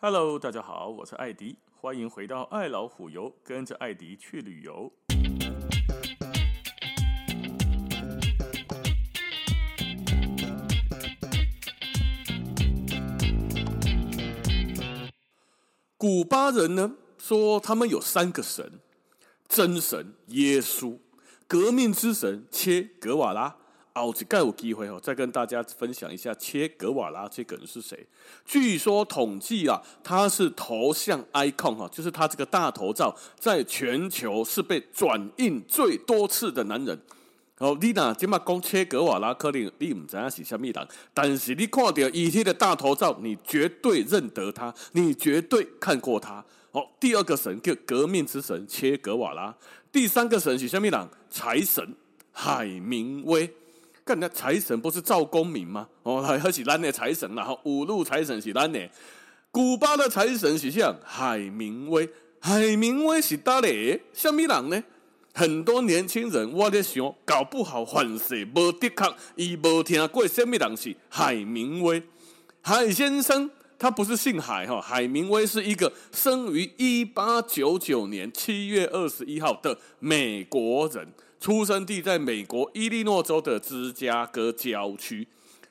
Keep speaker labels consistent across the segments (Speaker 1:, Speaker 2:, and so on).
Speaker 1: Hello，大家好，我是艾迪，欢迎回到爱老虎游，跟着艾迪去旅游。古巴人呢说他们有三个神：真神耶稣、革命之神切格瓦拉。好，这个有机会哦，再跟大家分享一下切格瓦拉这个人是谁。据说统计啊，他是头像 icon 哈，就是他这个大头照，在全球是被转印最多次的男人。好，你呐，今嘛讲切格瓦拉，可能你唔知影是虾米人，但是你看到以前的大头照，你绝对认得他，你绝对看过他。好，第二个神叫革命之神切格瓦拉，第三个神是虾米人？财神海明威。看，那财神不是赵公明吗？哦，还是咱的财神，然后五路财神是咱的。古巴的财神是像海明威，海明威是哪里？什么人呢？很多年轻人我在想，搞不好反正无的确，伊无听过什么人是海明威。海先生他不是姓海哈，海明威是一个生于一八九九年七月二十一号的美国人。出生地在美国伊利诺州的芝加哥郊区。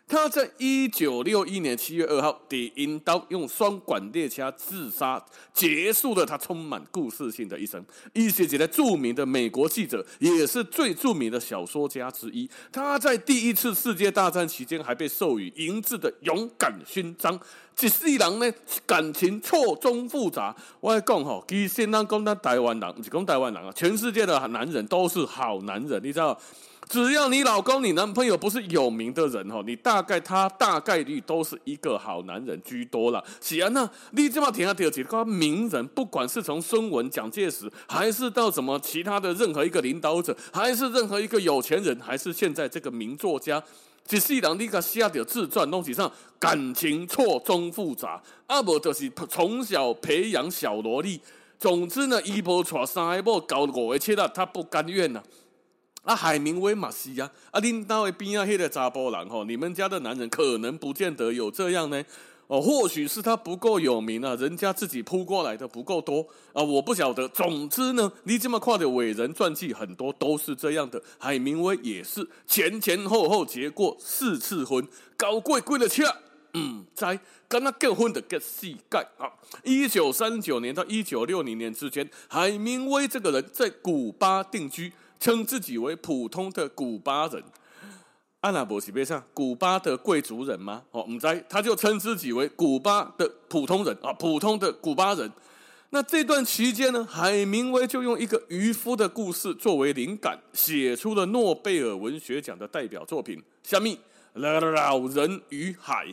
Speaker 1: 他在一九六一年七月二号，给引刀用双管猎枪自杀，结束了他充满故事性的一生。一些几个著名的美国记者，也是最著名的小说家之一。他在第一次世界大战期间，还被授予银质的勇敢勋章。这世人呢，感情错综复杂。我来讲哈，其实咱讲咱台湾人，不是讲台湾人啊，全世界的男人都是好男人，你知道。只要你老公、你男朋友不是有名的人哦，你大概他大概率都是一个好男人居多了。是啊，那你这么听下第二集，个名人，不管是从孙文、蒋介石，还是到什么其他的任何一个领导者，还是任何一个有钱人，还是现在这个名作家，这世人你个写的自传东西上感情错综复杂，啊不就是从小培养小萝莉。总之呢，一波传三波搞五个，切了他不甘愿呐。啊，那海明威嘛是啊，啊，领导的边啊，黑的查波人吼，你们家的男人可能不见得有这样呢，哦，或许是他不够有名啊，人家自己扑过来的不够多。啊，我不晓得。总之呢，你这么快的伟人传记很多都是这样的，海明威也是前前后后结过四次婚，高贵贵的车，嗯，在跟他结婚的个膝盖啊，一九三九年到一九六零年之间，海明威这个人在古巴定居。称自己为普通的古巴人，阿拉伯西贝上古巴的贵族人吗？哦，唔知，他就称自己为古巴的普通人啊，普通的古巴人。那这段期间呢，海明威就用一个渔夫的故事作为灵感，写出了诺贝尔文学奖的代表作品《虾米老人与海》，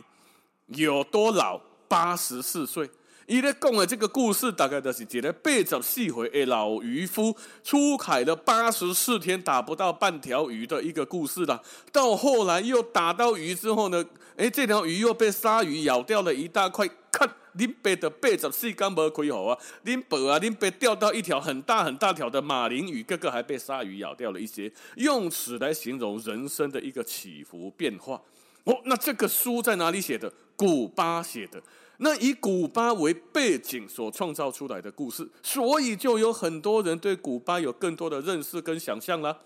Speaker 1: 有多老？八十四岁。伊咧讲的这个故事，大概就是一个八十四岁的老渔夫出海了八十四天打不到半条鱼的一个故事啦。到后来又打到鱼之后呢，诶，这条鱼又被鲨鱼咬掉了一大块。看，恁爸的八十四天没开好啊，恁爸啊，恁爸钓到一条很大很大条的马林鱼，哥哥还被鲨鱼咬掉了一些，用此来形容人生的一个起伏变化。哦，那这个书在哪里写的？古巴写的。那以古巴为背景所创造出来的故事，所以就有很多人对古巴有更多的认识跟想象啦。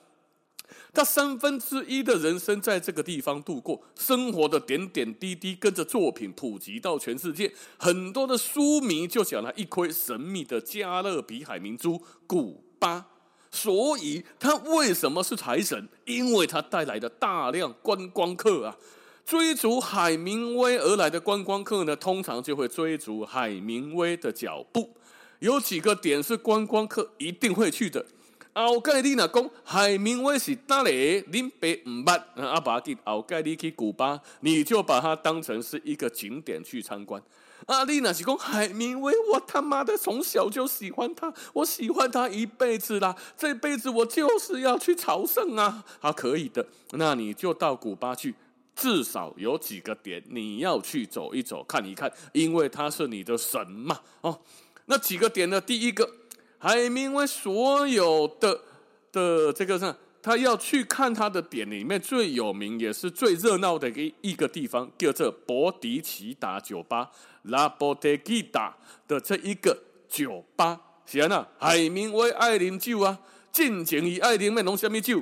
Speaker 1: 他三分之一的人生在这个地方度过，生活的点点滴滴跟着作品普及到全世界，很多的书迷就讲了一窥神秘的加勒比海明珠古巴。所以，他为什么是财神？因为他带来的大量观光客啊。追逐海明威而来的观光客呢，通常就会追逐海明威的脚步。有几个点是观光客一定会去的。奥盖你若讲海明威是哪里？林北唔捌阿爸给后盖你去古巴，你就把它当成是一个景点去参观。阿丽娜是讲海明威，我他妈的从小就喜欢他，我喜欢他一辈子啦，这辈子我就是要去朝圣啊！好，可以的，那你就到古巴去。至少有几个点你要去走一走、看一看，因为他是你的神嘛。哦，那几个点呢？第一个，海明威所有的的这个是他要去看他的点里面最有名也是最热闹的一一个地方，叫做博迪奇达酒吧 （La Bodeguita） 的这一个酒吧。是啊，海明威爱啉酒啊，尽情伊爱啉咩拢什么酒？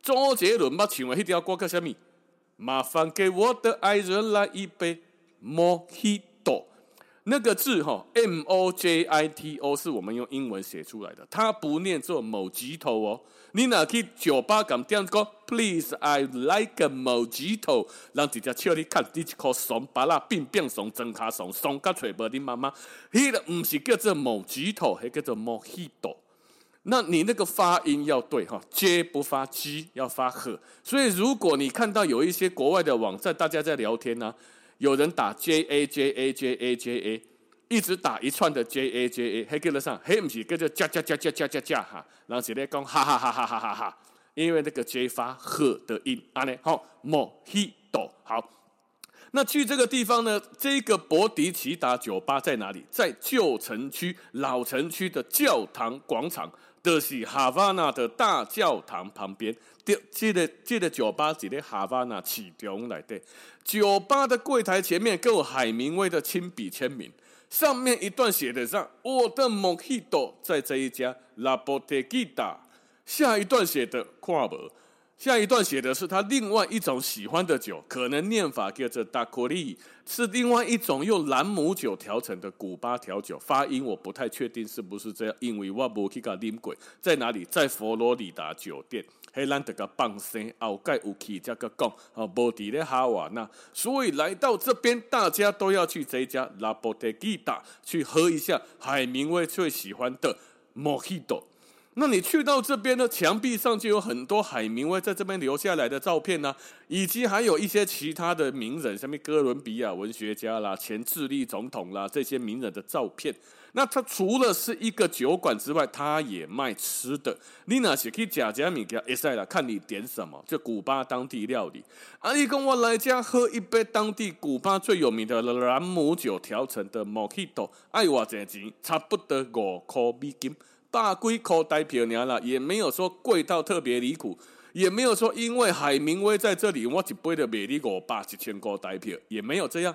Speaker 1: 周杰伦捌唱的迄条歌叫什么？麻烦给我的爱人来一杯莫吉托。那个字哈，M O J I T O 是我们用英文写出来的，它不念作某吉托哦。你哪去酒吧咁点讲？Please, I like a mojito。让直接笑你看，你一颗松巴拉变变松，真卡松松甲嘴巴你妈妈，迄个唔是叫做某吉托，系叫做莫吉托。那你那个发音要对哈，J 不发 G，要发呵。所以如果你看到有一些国外的网站，大家在聊天呢、有人打 J A J A J A J A，一直打一串的 J A J A，还跟得上，还不是跟着加加加加加加加哈，然后直接讲哈哈哈哈哈哈哈，因为那个 J 发呵的音，啊呢，好，Mojito，好，那去这个地方呢，这个博迪奇达酒吧在哪里？在旧城区老城区的教堂广场。就是哈瓦那的大教堂旁边，这这个这个酒吧是在哈瓦那市中来的。酒吧的柜台前面有海明威的亲笔签名，上面一段写的上我的 Mojito 在这一家 La Bodeguita，下一段写的跨博。下一段写的是他另外一种喜欢的酒，可能念法叫做 d a q u i 是另外一种用朗姆酒调成的古巴调酒。发音我不太确定是不是这样，因为我没去过啉过。在哪里？在佛罗里达酒店。黑兰德个棒声，后盖有去这个讲，哦，无伫咧哈瓦那。所以来到这边，大家都要去这家 La Bodeguita 去喝一下海明威最喜欢的 Mojito。那你去到这边呢，墙壁上就有很多海明威在这边留下来的照片呢、啊，以及还有一些其他的名人，像哥伦比亚文学家啦、前智利总统啦这些名人的照片。那它除了是一个酒馆之外，它也卖吃的。你那是去假假米给他一塞啦，看你点什么，就古巴当地料理。阿姨跟我来家喝一杯当地古巴最有名的朗姆酒调成的 Mojito，爱我这钱差不多五块美金。大龟口袋漂亮了，也没有说贵到特别离谱，也没有说因为海明威在这里，我一杯的美丽五百一千块台票，也没有这样。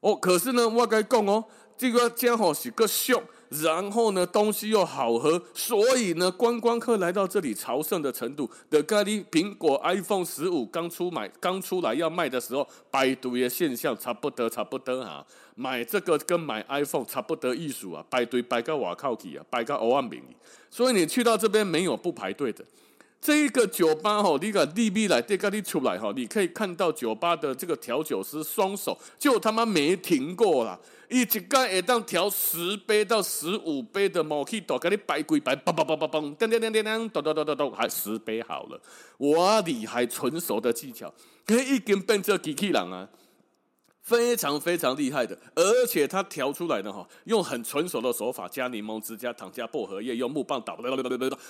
Speaker 1: 哦，可是呢，我该讲哦，这个家伙是个秀。然后呢，东西又好喝，所以呢，观光客来到这里朝圣的程度，的咖喱苹果 iPhone 十五刚出买刚出来要卖的时候，排队的现象差不多差不多哈，买这个跟买 iPhone 差不多艺术啊，排队排到瓦靠去啊，排到欧万名，所以你去到这边没有不排队的。这一个酒吧哈，你个 DB 来这个你出来哈，你可以看到酒吧的这个调酒师双手就他妈没停过了，一直干会当调十杯到十五杯的 Mojito，给你摆几摆，梆梆梆梆梆，噔噔噔噔噔，咚咚咚咚咚，还十杯好了，哇，厉害纯熟的技巧，可以已经变成机器人啊！非常非常厉害的，而且它调出来的哈，用很纯熟的手法，加柠檬汁、加糖、加薄荷叶，用木棒捣，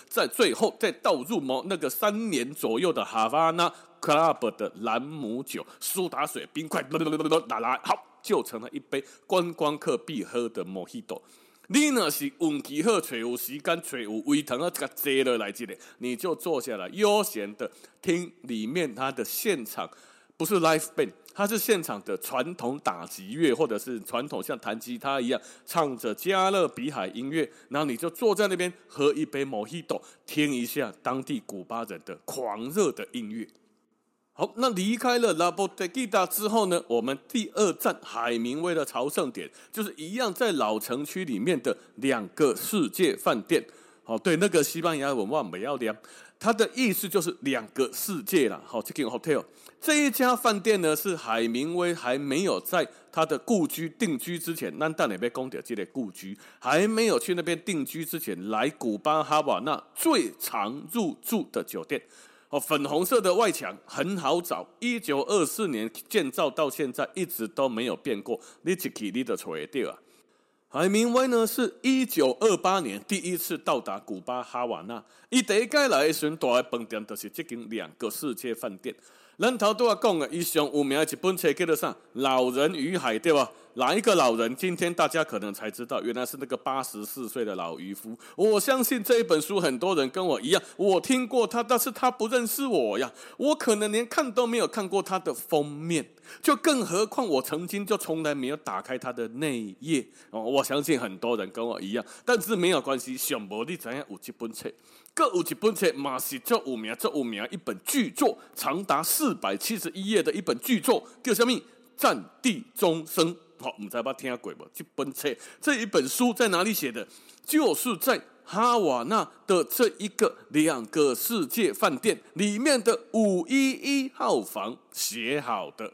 Speaker 1: 在最后再倒入某那个三年左右的哈瓦那 Club 的朗姆酒、苏打水、冰块，打来好，就成了一杯观光客必喝的 Mojito。你那是运气好，找有时间，找有胃疼啊，这个坐了来这里，你就坐下来，悠闲的听里面它的现场。不是 live band，它是现场的传统打击乐，或者是传统像弹吉他一样唱着加勒比海音乐，然后你就坐在那边喝一杯 Mojito，听一下当地古巴人的狂热的音乐。好，那离开了 La Bodeguita 之后呢，我们第二站海明威的朝圣点就是一样在老城区里面的两个世界饭店。好，对，那个西班牙文我没要念。它的意思就是两个世界了。好，这间 hotel 这一家饭店呢，是海明威还没有在他的故居定居之前，那当然被攻掉这类故居，还没有去那边定居之前，来古巴哈瓦那最常入住的酒店。哦，粉红色的外墙很好找，一九二四年建造到现在一直都没有变过，你一去你就找得到啊。海明威呢，是一九二八年第一次到达古巴哈瓦那，伊第一届来的时候，大的饭店就是接近两个世界饭店。咱头拄仔讲的，伊上有名的一本册叫做啥？《老人与海》对吧？哪一个老人？今天大家可能才知道，原来是那个八十四岁的老渔夫。我相信这一本书，很多人跟我一样，我听过他，但是他不认识我呀。我可能连看都没有看过他的封面，就更何况我曾经就从来没有打开他的内页。哦，我相信很多人跟我一样，但是没有关系。想魔力怎样？有这本册，各有一本册，马是这五名，这五名一本巨作，长达四百七十一页的一本巨作，叫什么？战地钟声。好，我们再把听鬼吧。这本册这一本书在哪里写的？就是在哈瓦那的这一个两个世界饭店里面的五一一号房写好的。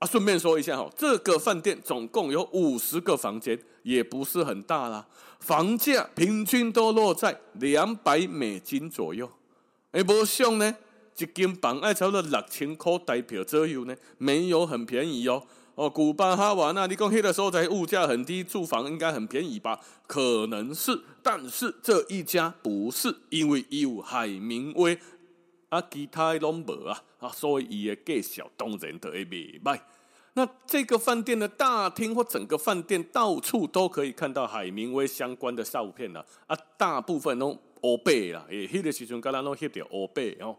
Speaker 1: 啊，顺便说一下哈，这个饭店总共有五十个房间，也不是很大啦。房价平均都落在两百美金左右。哎，不像呢，一间房爱差不多六千块台币左右呢，没有很便宜哦。哦，古巴哈瓦那，你讲黑的时候，在物价很低，住房应该很便宜吧？可能是，但是这一家不是，因为有海明威啊，其他拢无啊，啊，所以伊的介绍当然都会袂歹。那这个饭店的大厅或整个饭店到处都可以看到海明威相关的照片了啊，大部分都欧贝啦，诶，迄个时阵刚刚拢翕到欧贝哦。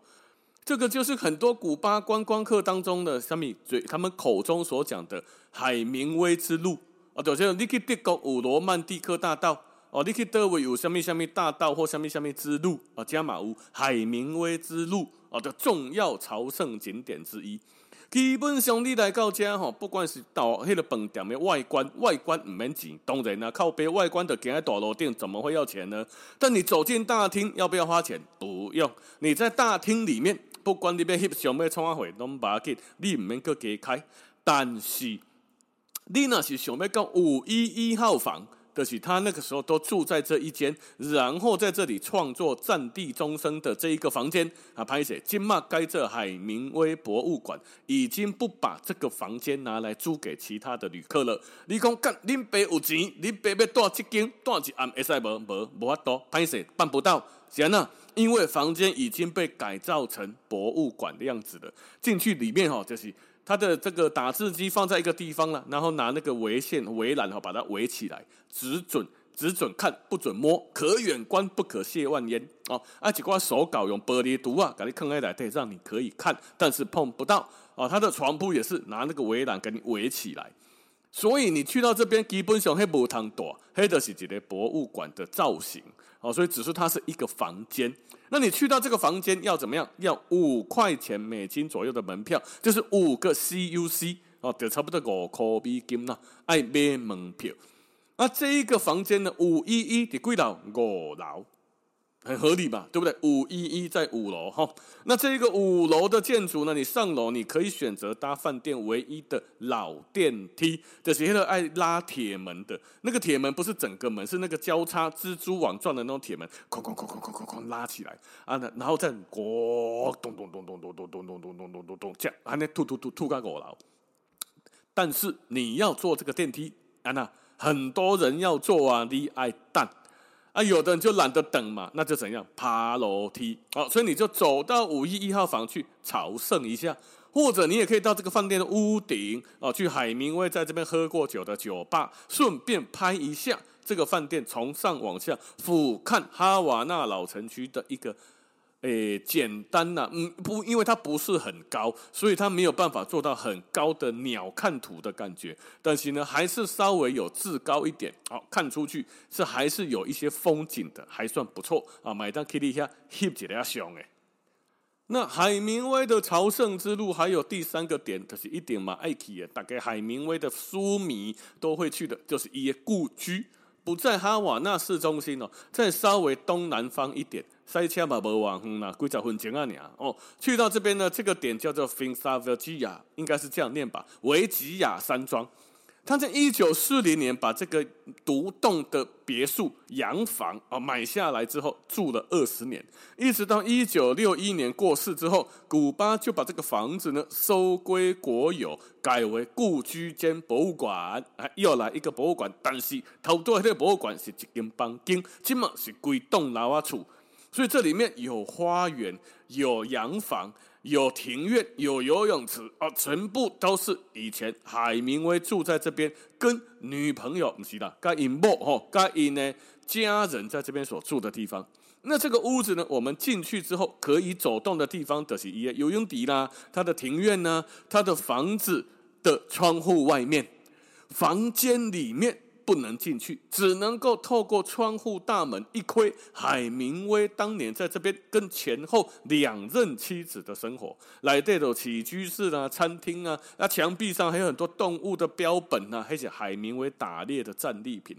Speaker 1: 这个就是很多古巴观光客当中的什么嘴，他们口中所讲的海明威之路啊，就像你去德国有罗曼蒂克大道哦，你去德国有什么什么大道或什么什么之路啊，加马乌海明威之路啊的重要朝圣景点之一。基本上你来到这吼，不管是到迄个饭店的外观，外观唔免钱，当然啦，靠边外观的建在大楼顶，怎么会要钱呢？但你走进大厅要不要花钱？不用，你在大厅里面。不管你要翕相要创啊会，拢无要紧，你毋免阁加开。但是你若是想要到五一一号房，就是他那个时候都住在这一间，然后在这里创作《战地钟声》的这一个房间啊，拍摄金马盖这海明威博物馆已经不把这个房间拿来租给其他的旅客了。你讲干，恁爸有钱，恁爸要住这间，住一暗会使无？无无法度，拍摄办不到。行啊。因为房间已经被改造成博物馆的样子了，进去里面哈，就是他的这个打字机放在一个地方了，然后拿那个围线围栏哈把它围起来，只准只准看不准摸，可远观不可亵玩焉哦。而且挂手稿用玻璃图啊，给你看开来，对，让你可以看，但是碰不到哦。他的床铺也是拿那个围栏给你围起来，所以你去到这边基本上还无通住，黑的是一个博物馆的造型。哦，所以只是它是一个房间。那你去到这个房间要怎么样？要五块钱美金左右的门票，就是五个 CUC 哦，就差不多五块美金啦，爱买门票。那这一个房间呢，五一一的贵到？五楼。很合理吧，对不对？五一一在五楼哈，那这个五楼的建筑呢？你上楼你可以选择搭饭店唯一的老电梯，就是那个爱拉铁门的那个铁门，不是整个门，是那个交叉蜘蛛网状的那种铁门，哐哐哐哐哐哐哐拉起来啊，然后再咣咚咚咚咚咚咚咚咚咚咚咚咚咚这样，还能突突突突到五楼。但是你要坐这个电梯啊，那很多人要坐啊，你爱等。啊，有的人就懒得等嘛，那就怎样爬楼梯哦，所以你就走到五一一号房去朝圣一下，或者你也可以到这个饭店的屋顶哦，去海明威在这边喝过酒的酒吧，顺便拍一下这个饭店从上往下俯瞰哈瓦那老城区的一个。诶，简单呐、嗯，不，因为它不是很高，所以它没有办法做到很高的鸟瞰图的感觉。但是呢，还是稍微有至高一点，好、哦、看出去是还是有一些风景的，还算不错啊。买张 Kitty 下翕几下相诶。那海明威的朝圣之路还有第三个点，就是一点嘛爱去的，大概海明威的书迷都会去的，就是伊故居不在哈瓦那市中心哦，在稍微东南方一点。塞车嘛，无远远啦，几十分钟啊，尔哦。去到这边呢，这个点叫做 Finca 应该是这样念吧，维吉亚山庄。他在一九四零年把这个独栋的别墅洋房啊买下来之后，住了二十年，一直到一九六一年过世之后，古巴就把这个房子呢收归国有，改为故居兼博物馆。啊，又来一个博物馆，但是头多这个博物馆是一间房间，基本是规栋楼啊厝。所以这里面有花园，有洋房，有庭院，有游泳池啊，全部都是以前海明威住在这边，跟女朋友不是啦，跟因某吼，跟因呢家人在这边所住的地方。那这个屋子呢，我们进去之后可以走动的地方，就是一游泳池啦，他的庭院呢，他的房子的窗户外面，房间里面。不能进去，只能够透过窗户大门一窥海明威当年在这边跟前后两任妻子的生活，来这种起居室啊、餐厅啊，那墙壁上还有很多动物的标本啊，还有海明威打猎的战利品。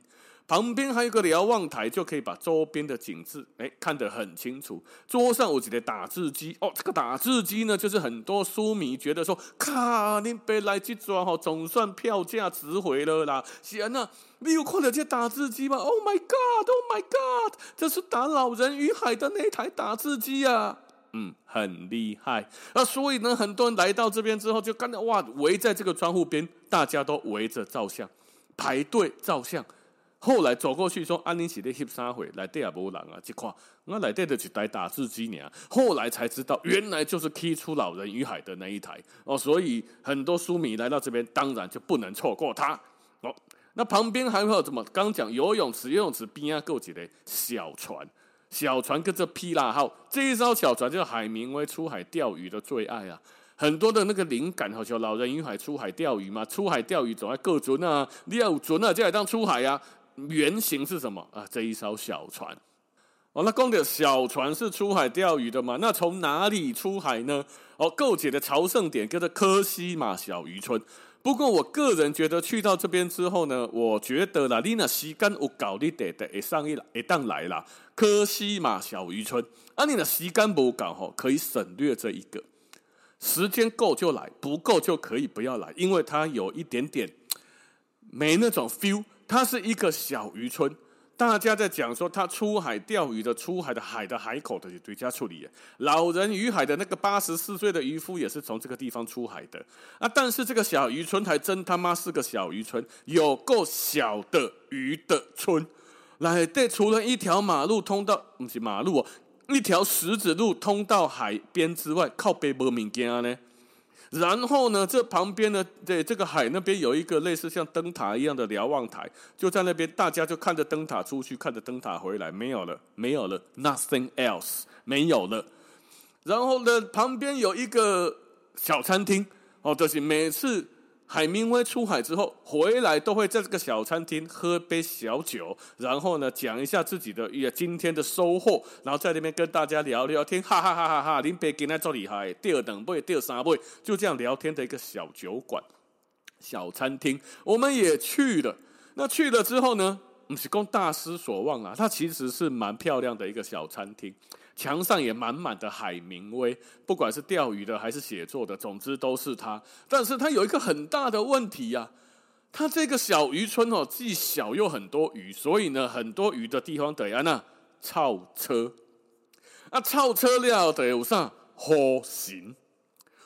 Speaker 1: 旁边还有个瞭望台，就可以把周边的景致哎看得很清楚。桌上有几台打字机哦，这个打字机呢，就是很多书迷觉得说，卡你别来这抓哈，总算票价值回了啦。是啊，你有看到这打字机吗？Oh my god！Oh my god！这是打《老人与海》的那台打字机啊，嗯，很厉害。那所以呢，很多人来到这边之后，就看到哇，围在这个窗户边，大家都围着照相，排队照相。后来走过去说：“安妮是咧翕啥会？来底也无人啊！这块我来底的一台打字机呢。后来才知道，原来就是踢出《老人与海》的那一台哦。所以很多书迷来到这边，当然就不能错过它哦。那旁边还会有什么？刚讲游泳池，游泳池边啊，够几个小船，小船跟着皮拉号。这一艘小船就是海明威出海钓鱼的最爱啊。很多的那个灵感，好像《老人与海》出海钓鱼嘛，出海钓鱼总要够准啊，你要有准啊，就来当出海啊。”原型是什么啊？这一艘小船哦，那讲的小船是出海钓鱼的嘛？那从哪里出海呢？哦，购姐的朝圣点叫做科西玛小渔村。不过我个人觉得去到这边之后呢，我觉得啦，你那时间有够，你得得会上一来，会当来啦。科西玛小渔村，啊，你那时间不够吼，可以省略这一个。时间够就来，不够就可以不要来，因为它有一点点没那种 feel。它是一个小渔村，大家在讲说他出海钓鱼的出海的海的海口的对家处理。老人与海的那个八十四岁的渔夫也是从这个地方出海的啊。但是这个小渔村还真他妈是个小渔村，有够小的鱼的村。来，对，除了一条马路通到不是马路哦，一条石子路通到海边之外，靠北没物件呢。然后呢，这旁边呢，对这个海那边有一个类似像灯塔一样的瞭望台，就在那边，大家就看着灯塔出去，看着灯塔回来，没有了，没有了，nothing else，没有了。然后呢，旁边有一个小餐厅，哦，就是每次。海明威出海之后回来，都会在这个小餐厅喝杯小酒，然后呢，讲一下自己的今天的收获，然后在那边跟大家聊聊天，哈哈哈哈哈！林北今天做厉害，第二等杯，第二三杯，就这样聊天的一个小酒馆、小餐厅，我们也去了。那去了之后呢，不是供大失所望啊，它其实是蛮漂亮的一个小餐厅。墙上也满满的海明威，不管是钓鱼的还是写作的，总之都是他。但是他有一个很大的问题呀、啊，他这个小渔村哦，既小又很多鱼，所以呢，很多鱼的地方得安那超车，啊，超车了得有啥火神，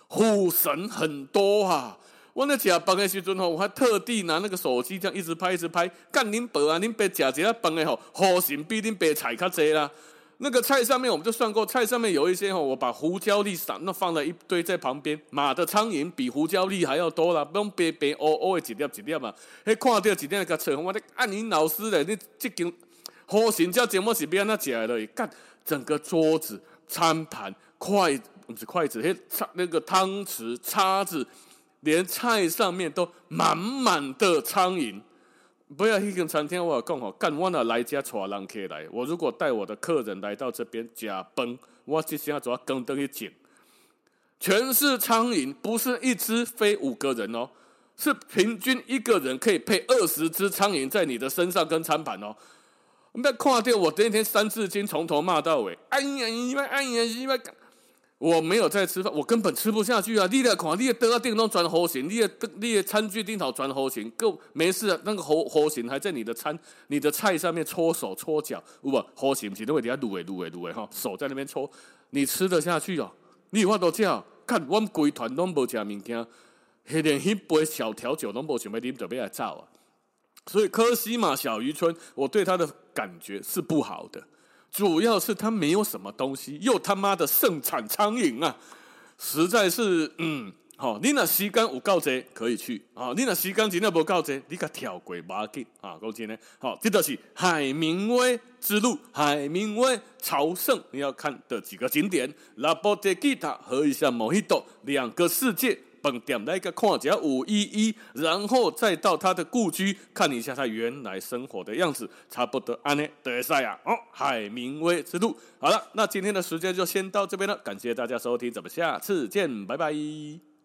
Speaker 1: 虎神很多啊。我那吃饭的时阵吼，我还特地拿那个手机这样一直拍一直拍，干恁伯啊，恁爸吃这饭的吼，虎神比恁爸菜较济啦。那个菜上面我们就算过，菜上面有一些哦，我把胡椒粒撒，那放了一堆在旁边。马的苍蝇比胡椒粒还要多啦，不用白白哦哦的一粒一粒嘛。嘿，看到一粒个菜，我的按你老师的，你这间好心叫节目是变那起来了，干整个桌子、餐盘、筷不是筷子，嘿，那个汤匙、叉子，连菜上面都满满的苍蝇。不要去跟餐厅我讲吼，干我那来家带人客来，我如果带我的客人来到这边假崩，我就先要做更灯一剪，全是苍蝇，不是一只飞五个人哦，是平均一个人可以配二十只苍蝇在你的身上跟餐盘哦。那看到我那天三字经从头骂到尾，哎呀，因为哎呀，因为。我没有在吃饭，我根本吃不下去啊！你的看，你的得到电动转好形，你的你的餐具电脑转好形，够没事啊。那个好好形还在你的餐、你的菜上面搓手搓脚，不好型不是都会底下撸诶撸诶撸诶哈，手在那边搓，你吃得下去哦？你有话都叫，看我们规团拢无吃物件，连一杯小调酒拢无想要啉，就要来造啊！所以科西玛小渔村，我对他的感觉是不好的。主要是它没有什么东西，又他妈的盛产苍蝇啊！实在是嗯。好，你那时间有够多可以去啊！你那时间真的无够多，你甲跳过马吉啊！讲真呢，好，这就是海明威之路，海明威朝圣你要看的几个景点：拉波特吉塔喝一下莫希多，两个世界饭店来个看一下五一一，然后再到他的故居看一下他原来生活的样子，差不多安尼得赛啊！哦，海明威之路，好了，那今天的时间就先到这边了，感谢大家收听，咱们下次见，拜拜。